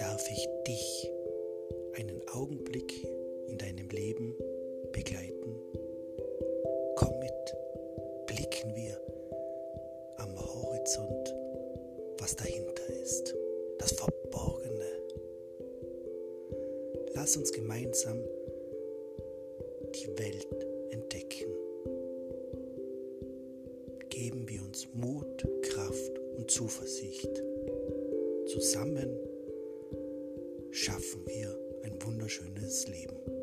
darf ich dich einen Augenblick in deinem Leben begleiten. Komm mit, blicken wir am Horizont, was dahinter ist, das Verborgene. Lass uns gemeinsam die Welt entdecken. Geben wir uns Mut, Kraft und Zuversicht. Zusammen schaffen wir ein wunderschönes Leben.